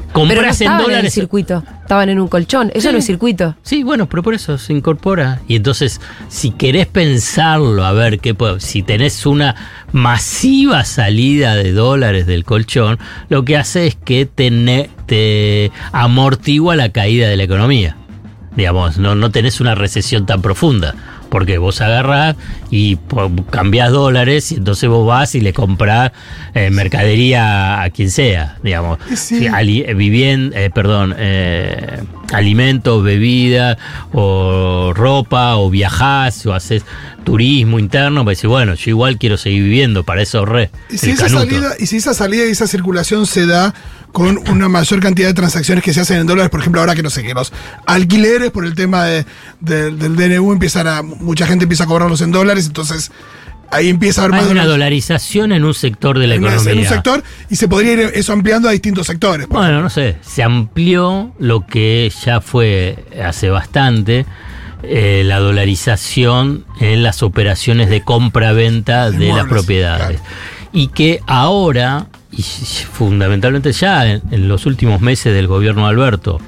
no compras en estaban en el dólares. circuito, estaban en un colchón. Eso Sí. no es circuito. Sí, bueno, pero por eso se incorpora. Y entonces, si querés pensarlo, a ver qué puedo, si tenés una masiva salida de dólares del colchón, lo que hace es que te, ne- te amortigua la caída de la economía. Digamos, no, no tenés una recesión tan profunda. Porque vos agarrás y cambiás dólares y entonces vos vas y le comprás eh, mercadería a quien sea, digamos. Sí. Ali- eh, eh, perdón, eh, alimentos, bebidas, o ropa, o viajás, o haces turismo interno, pues decís, bueno, yo igual quiero seguir viviendo, para eso ahorré. Y si, el esa canuto. salida, y si esa salida y esa circulación se da con una mayor cantidad de transacciones que se hacen en dólares, por ejemplo, ahora que no sé, que los alquileres por el tema de- de- del DNU empiezan a. mucha gente empieza a cobrarlos en dólares, entonces ahí empieza a haber Hay más una dólares dolarización en un sector de la en, una- en economía. un sector y se podría ir eso ampliando a distintos sectores. Bueno, no sé, se amplió lo que ya fue hace bastante, eh, la dolarización en las operaciones de compra-venta De de las propiedades. Y que ahora, y fundamentalmente ya en, en los últimos meses del gobierno de Alberto,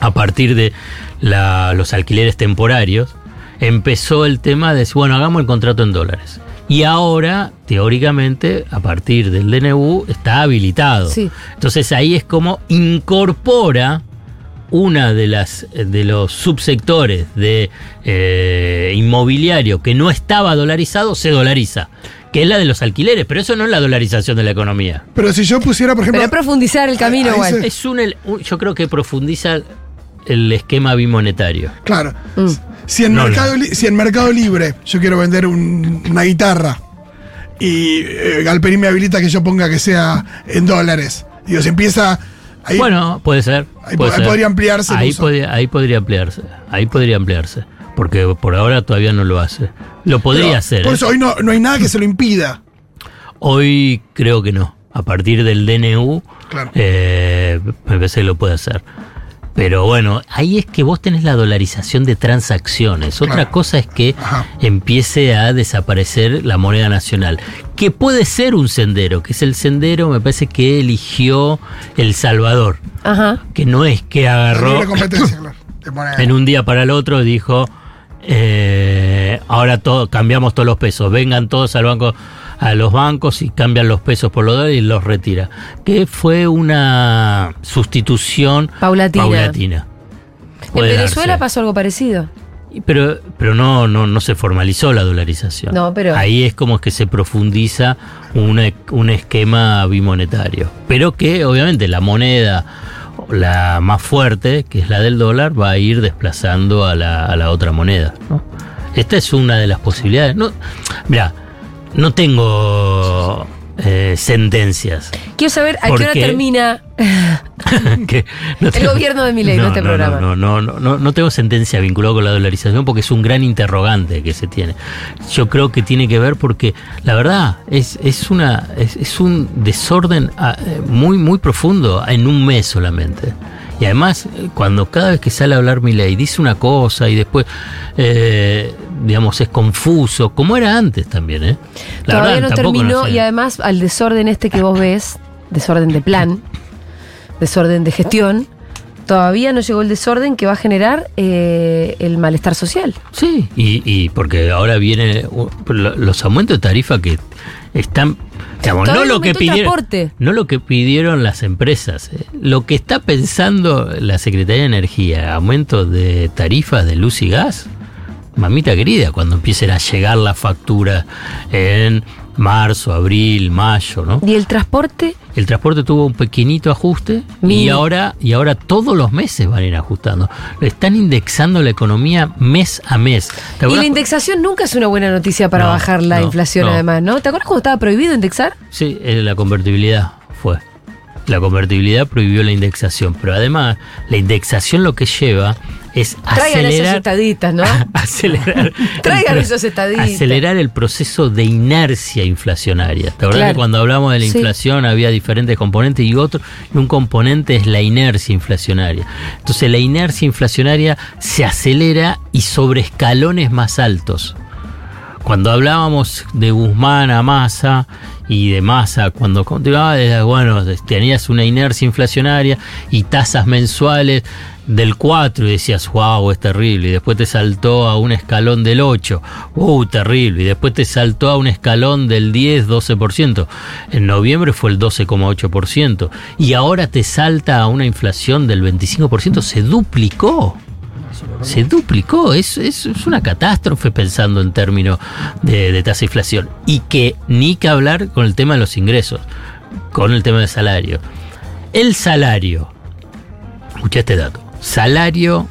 a partir de la- los alquileres temporarios, empezó el tema de, bueno, hagamos el contrato en dólares. Y ahora, teóricamente, a partir del DNU, está habilitado. Sí. Entonces ahí es como incorpora una de las de los subsectores de eh, inmobiliario que no estaba dolarizado se dolariza, que es la de los alquileres, pero eso no es la dolarización de la economía. Pero si yo pusiera, por ejemplo. Pero profundizar el camino igual. se- Es un, el- un- yo creo que profundiza el esquema bimonetario. Claro. Mm. Si, en No, mercado, no. Si en Mercado Libre yo quiero vender un- una guitarra y eh, Galperín me habilita que yo ponga que sea en dólares. Digo, se empieza. Ahí, Bueno, puede ser. Ahí puede po- ahí ser. podría ampliarse el Ahí, ahí podría ampliarse. Ahí podría ampliarse. Porque por ahora todavía no lo hace. Lo podría pero hacer. Por ¿eh? eso hoy no, no hay nada que se lo impida. Hoy creo que no. A partir del DNU, Claro. eh, me parece que lo puede hacer. Pero bueno, ahí es que vos tenés la dolarización de transacciones. Otra Claro. cosa es que Ajá. empiece a desaparecer la moneda nacional. Que puede ser un sendero, que es el sendero, me parece que eligió El Salvador. Ajá. Que no es que agarró libre competencia, claro. de moneda. en un día para el otro dijo eh, ahora todo, cambiamos todos los pesos vengan todos al banco a los bancos y cambian los pesos por los dólares y los retira que fue una sustitución Paulatina. paulatina. En Venezuela darse. pasó algo parecido. Pero pero no no no se formalizó la dolarización No, pero- ahí es como que se profundiza una- un esquema bimonetario pero que obviamente la moneda la más fuerte que es la del dólar va a ir desplazando a la, a la otra moneda ¿no? esta es una de las posibilidades no mira no tengo eh, sentencias Quiero saber a qué hora termina. que no El gobierno de Milei, no este programa. No, no, no, no, no tengo sentencia vinculada con la dolarización porque es un gran interrogante que se tiene. Yo creo que tiene que ver porque la verdad es, es una es, es un desorden ah, eh, muy muy profundo en un mes solamente. Y además, eh, cuando cada vez que sale a hablar Milei dice una cosa y después, eh, digamos, es confuso, como era antes también, ¿eh? La Todavía verdad, no terminó sé. y además al desorden este que vos ves, desorden de plan, desorden de gestión, todavía no llegó el desorden que va a generar eh, el malestar social. Sí, y, y porque ahora viene lo- los aumentos de tarifa que están, digamos, no lo que pidieron, no lo que pidieron las empresas, eh. lo que está pensando la Secretaría de Energía, aumento de tarifas de luz y gas. Mamita querida, cuando empiecen a llegar las facturas en marzo, abril, mayo, ¿no? ¿Y el transporte? El transporte tuvo un pequeñito ajuste y ahora, y ahora todos los meses van a ir ajustando. Están indexando la economía mes a mes. ¿Te Y la indexación nunca es una buena noticia para No, bajar la no, inflación no. además, ¿no? ¿Te acuerdas cuando estaba prohibido indexar? Sí, eh, la convertibilidad fue. La convertibilidad prohibió la indexación, pero además la indexación lo que lleva es Traigan acelerar, estadistas, ¿no? acelerar, Traigan esos estadistas. acelerar el proceso de inercia inflacionaria. ¿Te acuerdas Claro. que cuando hablamos de la Sí. inflación había diferentes componentes y otro y un componente es la inercia inflacionaria. Entonces la inercia inflacionaria se acelera y sobre escalones más altos. Cuando hablábamos de Guzmán a Massa y de Massa, cuando continuaba, bueno, tenías una inercia inflacionaria y tasas mensuales del 4 y decías, wow, es terrible. Y después te saltó a un escalón del 8, uh, terrible. Y después te saltó a un escalón del 10, 12%. En noviembre fue el 12,8%. Y ahora te salta a una inflación del 25%, se duplicó se duplicó. Es, es, es una catástrofe pensando en términos de, de tasa de inflación. Y que ni que hablar con el tema de los ingresos, con el tema del salario. El salario, escucha este dato, salario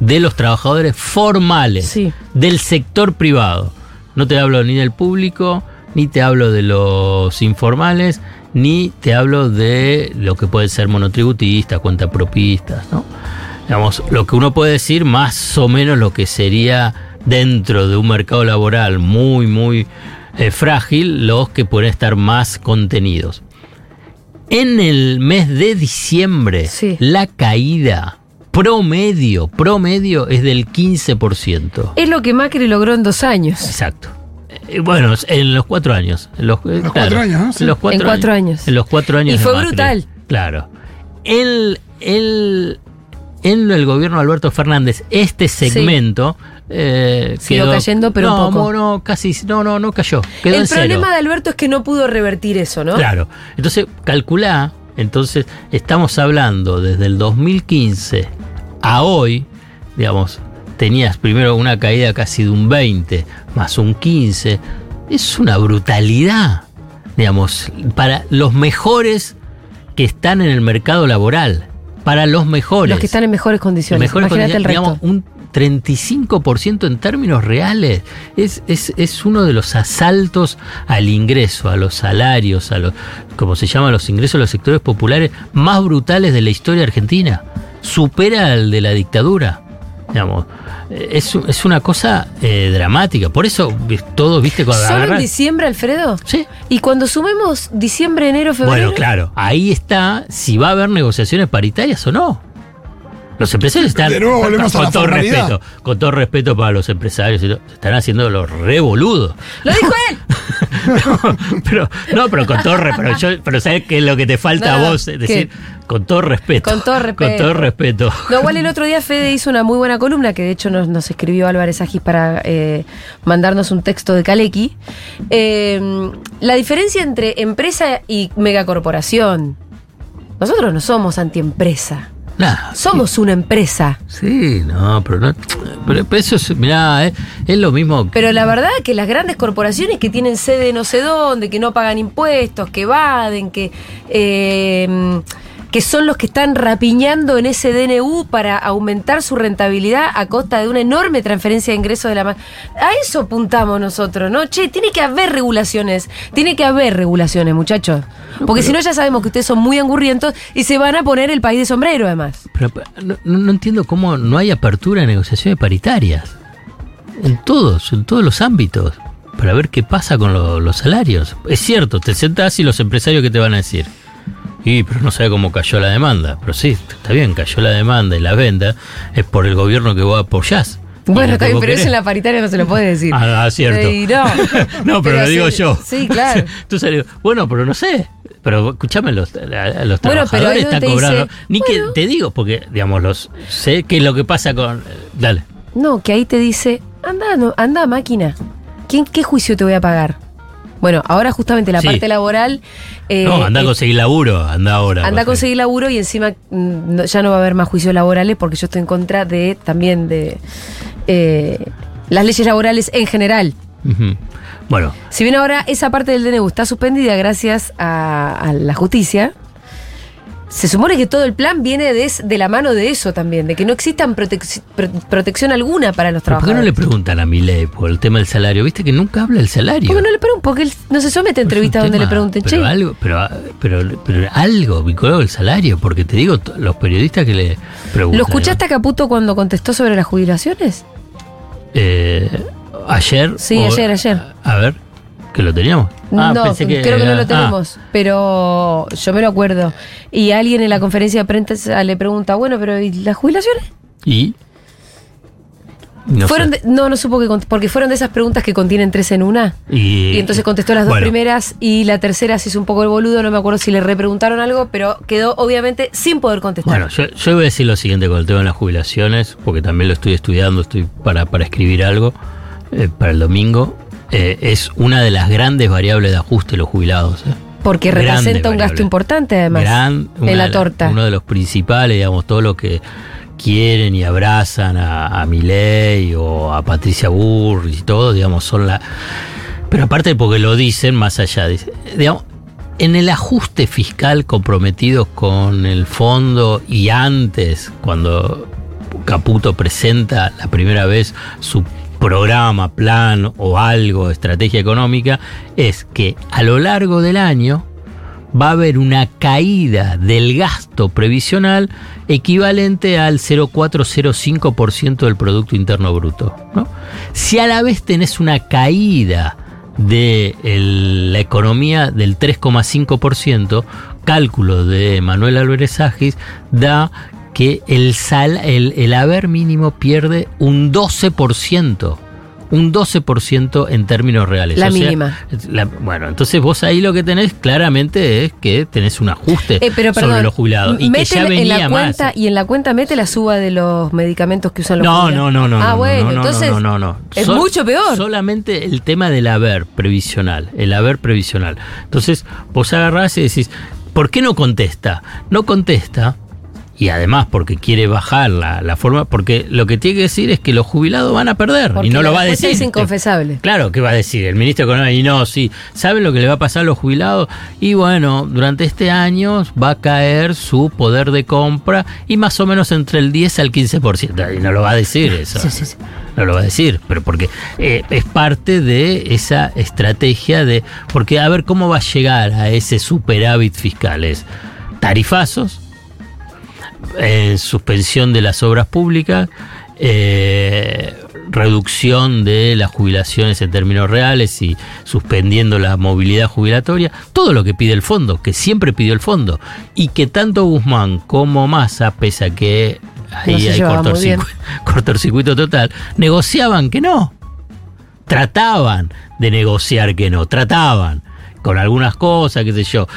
de los trabajadores formales Sí. del sector privado. No te hablo ni del público, ni te hablo de los informales, ni te hablo de lo que pueden ser monotributistas, cuentapropistas, ¿no? Digamos, lo que uno puede decir más o menos lo que sería dentro de un mercado laboral muy, muy eh, frágil, los que pueden estar más contenidos. En el mes de diciembre, Sí. la caída promedio, promedio es del 15%. Es lo que Macri logró en dos años. Exacto. Eh, Bueno, en los cuatro años. En los, eh, cuatro años, ¿no? Sí. En los cuatro, En cuatro años. En los cuatro años. Y de fue Macri. brutal. Claro. El, el, en el gobierno de Alberto Fernández, este segmento. eh, quedó- cayendo, pero un no, poco. No, no, casi. No, no, no cayó. Quedó el en cero. problema de Alberto es que no pudo revertir eso, ¿no? Claro. Entonces, calculá Entonces, estamos hablando desde el 2015 a hoy, digamos, tenías primero una caída casi de un 20, más un 15. Es una brutalidad, digamos, para los mejores que están en el mercado laboral. Para los mejores. Los que están en mejores condiciones. Mejores Imagínate el condiciones, resto. digamos, un 35% en términos reales. Es, es, es uno de los asaltos al ingreso, a los salarios, a los, como se llaman los ingresos de los sectores populares más brutales de la historia argentina. Supera al de la dictadura. Digamos, es, es una cosa eh, dramática. Por eso todos, viste, cuando ¿Solo en agarran- diciembre, Alfredo? Sí. Y cuando sumemos diciembre, enero, febrero. Bueno, claro, ahí está si va a haber negociaciones paritarias o no. Los empresarios están, De nuevo volvemos a con la todo formalidad. respeto, con todo respeto para los empresarios, y todo, se están haciendo los revoludos. ¡Lo dijo él! pero, no, pero con todo respeto, pero, pero ¿sabes qué es lo que te falta No, a vos? Es ¿qué? decir, con todo respeto. Con todo respeto. Con todo respeto. No, igual el otro día Fede hizo una muy buena columna que de hecho nos, nos escribió Álvarez Agis para eh, mandarnos un texto de Kaleki. Eh, la diferencia entre empresa y megacorporación. Nosotros no somos antiempresa. Nah, Somos una empresa. Sí, no, pero no. Pero, pero eso es, mirá, es, es lo mismo. Pero la verdad que las grandes corporaciones que tienen sede no sé dónde, que no pagan impuestos, que evaden, que, eh, que son los que están rapiñando en ese DNU para aumentar su rentabilidad a costa de una enorme transferencia de ingresos de la... A eso apuntamos nosotros, ¿no? Che, tiene que haber regulaciones, tiene que haber regulaciones, muchachos. Porque si no ya sabemos que ustedes son muy angurrientos y se van a poner el país de sombrero además. Pero, no, no- entiendo cómo no hay apertura de negociaciones paritarias. En todos, en todos los ámbitos. Para ver qué pasa con lo- los salarios. Es cierto, te sentás y los empresarios que te van a decir. Y, pero no sabe cómo cayó la demanda. Pero sí, está bien, cayó la demanda y la venta es por el gobierno que vos apoyás. Bueno, no está que bien, pero eso en la paritaria no se lo puede decir. Ah, ah, cierto. Y no. no, pero, lo sí, digo yo. Sí, claro. Le digo, bueno, pero no sé. Pero escúchame, los, a- a los Bueno, pero trabajadores están cobrando. dice, Ni bueno. que te digo, porque, digamos, los sé qué es lo que pasa con. Dale. No, que ahí te dice, anda, no, anda máquina. ¿Quién, ¿Qué juicio te voy a pagar? Bueno, ahora justamente la Sí. parte laboral. eh, no, anda a eh, conseguir laburo, anda ahora. anda a conseguir laburo y encima mm, no- ya no va a haber más juicios laborales porque yo estoy en contra de también de eh, las leyes laborales en general. Bueno, Si bien ahora esa parte del DNU está suspendida gracias a, a la justicia, se supone que todo el plan viene de, de la mano de eso también, de que no existan protec- pro- protección alguna para los ¿pero ¿por qué no trabajadores. le preguntan a Milei por el tema del salario? Viste que nunca habla del salario. ¿Por qué no le preguntan? Porque él no se somete a entrevistas donde le pregunten, pero che. Algo, pero, pero, pero algo vinculado al salario, porque te digo, los periodistas que le preguntan. ¿Lo escuchaste a Caputo cuando contestó sobre las jubilaciones? Eh, ayer. Sí, ayer, ayer. A ver, que lo teníamos. Ah, no, pensé creo que no lo ah, tenemos, pero yo me lo acuerdo. Y alguien en la conferencia de prensa le pregunta, bueno, pero ¿y las jubilaciones? y. No fueron de- no, no supo que porque fueron de esas preguntas que contienen tres en una. y, Y entonces contestó las dos bueno, primeras y la tercera se hizo un poco el boludo, no me acuerdo si le repreguntaron algo, pero quedó obviamente sin poder contestar. Bueno, yo, yo voy a decir lo siguiente con el tema de las jubilaciones, porque también lo estoy estudiando, estoy para, para escribir algo eh, para el domingo. Eh, es una de las grandes variables de ajuste de los jubilados. eh. porque representa un gasto importante además Gran- una en la torta. Uno de los principales, digamos, todo lo que quieren y abrazan a, a Milei o a Patricia Burris y todo, digamos, son la... Pero aparte porque lo dicen más allá, dice, digamos, en el ajuste fiscal comprometidos con el fondo y antes, cuando Caputo presenta la primera vez su programa, plan o algo, estrategia económica, es que a lo largo del año va a haber una caída del gasto previsional equivalente al 0,405% del Producto Interno Bruto. Si a la vez tenés una caída de la economía del 3,5%, cálculo de Manuel Álvarez Agis, da que el, sal, el, el haber mínimo pierde un 12%. Un 12% en términos reales. La O sea, mínima. la- bueno, entonces vos ahí lo que tenés claramente es que tenés un ajuste Eh, pero sobre los jubilados. Y que ya en venía la más. cuenta y en la cuenta mete la suba de los medicamentos que usan los No, jubilados. no, no, no. Ah, no, bueno, no, no, entonces no, no, no. es Sol- mucho peor. Solamente el tema del haber previsional, el haber previsional. Entonces, vos agarrás y decís, ¿Por qué no contesta? No contesta y además porque quiere bajar la, la, forma, porque lo que tiene que decir es que los jubilados van a perder Porque y no lo va a decir. Es inconfesable. Claro, ¿qué va a decir? El ministro de Economía, y no, sí, ¿saben lo que le va a pasar a los jubilados? Y bueno, durante este año va a caer su poder de compra y más o menos entre el 10 al 15%. Y no lo va a decir eso. Sí, sí, sí. No lo va a decir, pero porque eh, es parte de esa estrategia de. Porque a ver cómo va a llegar a ese superávit fiscal. Es tarifazos, eh, suspensión de las obras públicas, eh, reducción de las jubilaciones en términos reales y suspendiendo la movilidad jubilatoria, todo lo que pide el fondo, que siempre pidió el fondo, y que tanto Guzmán como Massa, pese a que ahí No hay cortocircuito total, negociaban que no. Trataban de negociar que no, trataban con algunas cosas, qué sé yo,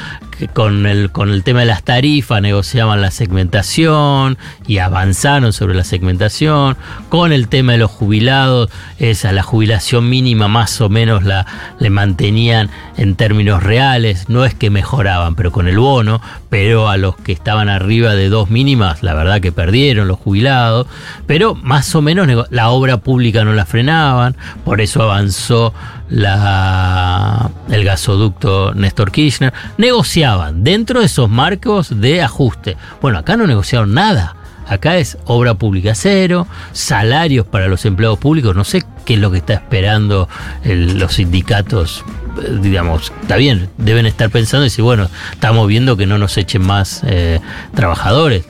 con el, con el tema de las tarifas negociaban la segmentación y avanzaron sobre la segmentación, con el tema de los jubilados, esa la jubilación mínima más o menos la le mantenían en términos reales, no es que mejoraban, pero con el bono, pero a los que estaban arriba de dos mínimas, la verdad que perdieron los jubilados, pero más o menos la obra pública no la frenaban, por eso avanzó la, el gasoducto Néstor Kirchner, negociaban dentro de esos marcos de ajuste. Bueno, acá no negociaron nada. Acá es obra pública cero, salarios para los empleados públicos, no sé qué es lo que está esperando los sindicatos, eh, digamos, está bien, deben estar pensando y decir, bueno, estamos viendo que no nos echen más eh, trabajadores,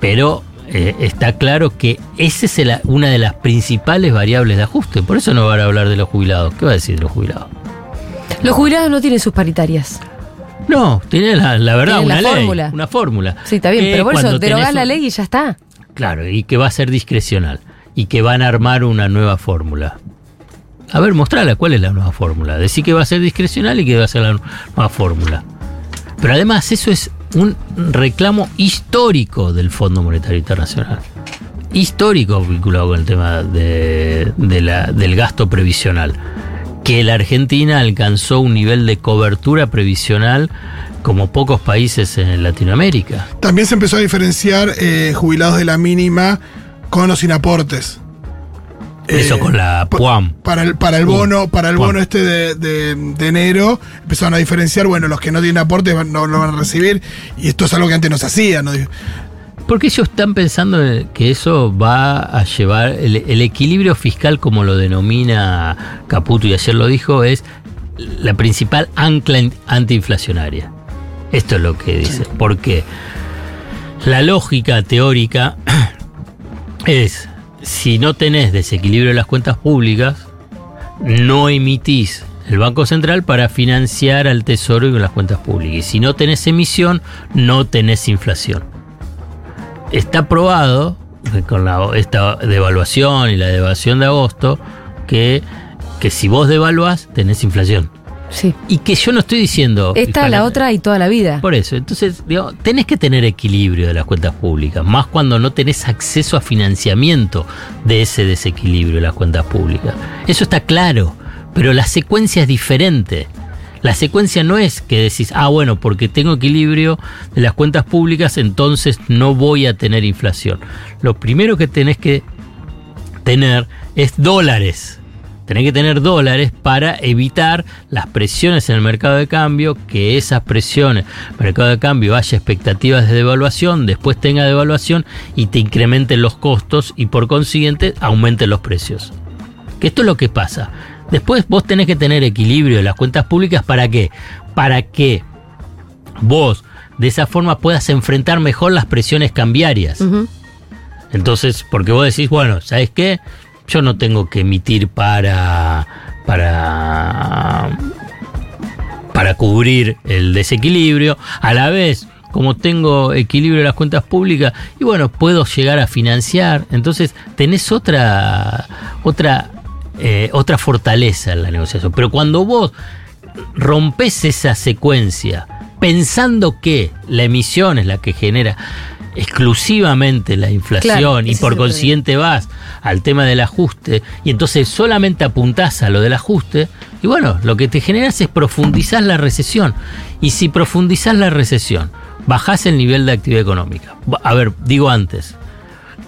pero eh, está claro que esa es el- una de las principales variables de ajuste, por eso no van a hablar de los jubilados, ¿qué va a decir de los jubilados? Los jubilados no tienen sus paritarias. No, tiene la, la verdad la una ley, fórmula. una fórmula. Sí, está bien, pero por eso derogás la ley y ya está. Claro, y que va a ser discrecional. Y que van a armar una nueva fórmula. A ver, mostrala, ¿cuál es la nueva fórmula? Decir que va a ser discrecional y que va a ser la nueva fórmula. Pero además eso es un reclamo histórico del Fondo Monetario Internacional. Histórico vinculado con el tema de, la- del gasto previsional. Que la Argentina alcanzó un nivel de cobertura previsional como pocos países en Latinoamérica. También se empezó a diferenciar eh, jubilados de la mínima con o sin aportes. Eso Eh, con la PUAM. Para el, para el bono, para el bono este de, de- de enero, empezaron a diferenciar, bueno, los que no tienen aportes no lo van a recibir, y esto es algo que antes no se hacía, ¿no? Porque ellos están pensando en que eso va a llevar el, el equilibrio fiscal, como lo denomina Caputo y ayer lo dijo, es la principal ancla in- antiinflacionaria. Esto es lo que dice. Porque la lógica teórica es, si no tenés desequilibrio de las cuentas públicas, no emitís el Banco Central para financiar al Tesoro y con las cuentas públicas. Y si no tenés emisión, no tenés inflación está probado con esta devaluación y la devaluación de agosto que, que si vos devaluás tenés inflación. Sí. Y que yo no estoy diciendo... Esta, la otra y toda la vida. Por eso, entonces, digo, tenés que tener equilibrio de las cuentas públicas, más cuando no tenés acceso a financiamiento de ese desequilibrio de las cuentas públicas. Eso está claro, pero la secuencia es diferente. La secuencia no es que decís, ah, bueno, porque tengo equilibrio de las cuentas públicas, entonces no voy a tener inflación. Lo primero que tenés que tener es dólares. Tenés que tener dólares para evitar las presiones en el mercado de cambio, que esas presiones, mercado de cambio, haya expectativas de devaluación, después tenga devaluación y te incrementen los costos y por consiguiente aumenten los precios. Que esto es lo que pasa. Después vos tenés que tener equilibrio de las cuentas públicas para qué? Para que vos de esa forma puedas enfrentar mejor las presiones cambiarias. Ujú. Entonces, porque vos decís, bueno, ¿sabes qué? Yo no tengo que emitir para. para. para cubrir el desequilibrio. A la vez, como tengo equilibrio de las cuentas públicas, y bueno, puedo llegar a financiar. Entonces, tenés otra. otra. eh, otra fortaleza en la negociación. Pero cuando vos rompes esa secuencia pensando que la emisión es la que genera exclusivamente la inflación Claro, y por consiguiente vas al tema del ajuste y entonces solamente apuntás a lo del ajuste, Y bueno, lo que te generas es profundizar la recesión. Y si profundizás la recesión, bajás el nivel de actividad económica. A ver, digo antes,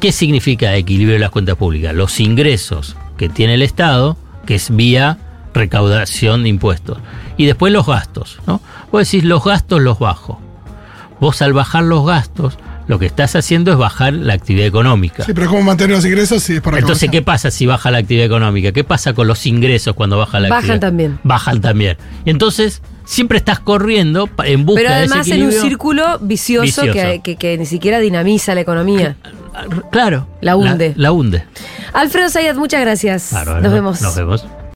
¿qué significa equilibrio de las cuentas públicas? Los ingresos que tiene el Estado, que es vía recaudación de impuestos. Y después los gastos, ¿no? Vos decís, los gastos los bajo. Vos al bajar los gastos, lo que estás haciendo es bajar la actividad económica. Sí, pero ¿cómo mantener los ingresos si es por Entonces? ¿qué pasa si baja la actividad económica? ¿Qué pasa con los ingresos cuando baja la Bajan actividad? también. Bajan también. Y entonces, siempre estás corriendo en busca Pero de además ese en un círculo vicioso, Vicioso. Que, que- que ni siquiera dinamiza la economía. Claro. La hunde. La, hunde. Alfredo Sayat, muchas gracias. Bárbaro. Nos vemos. Nos vemos.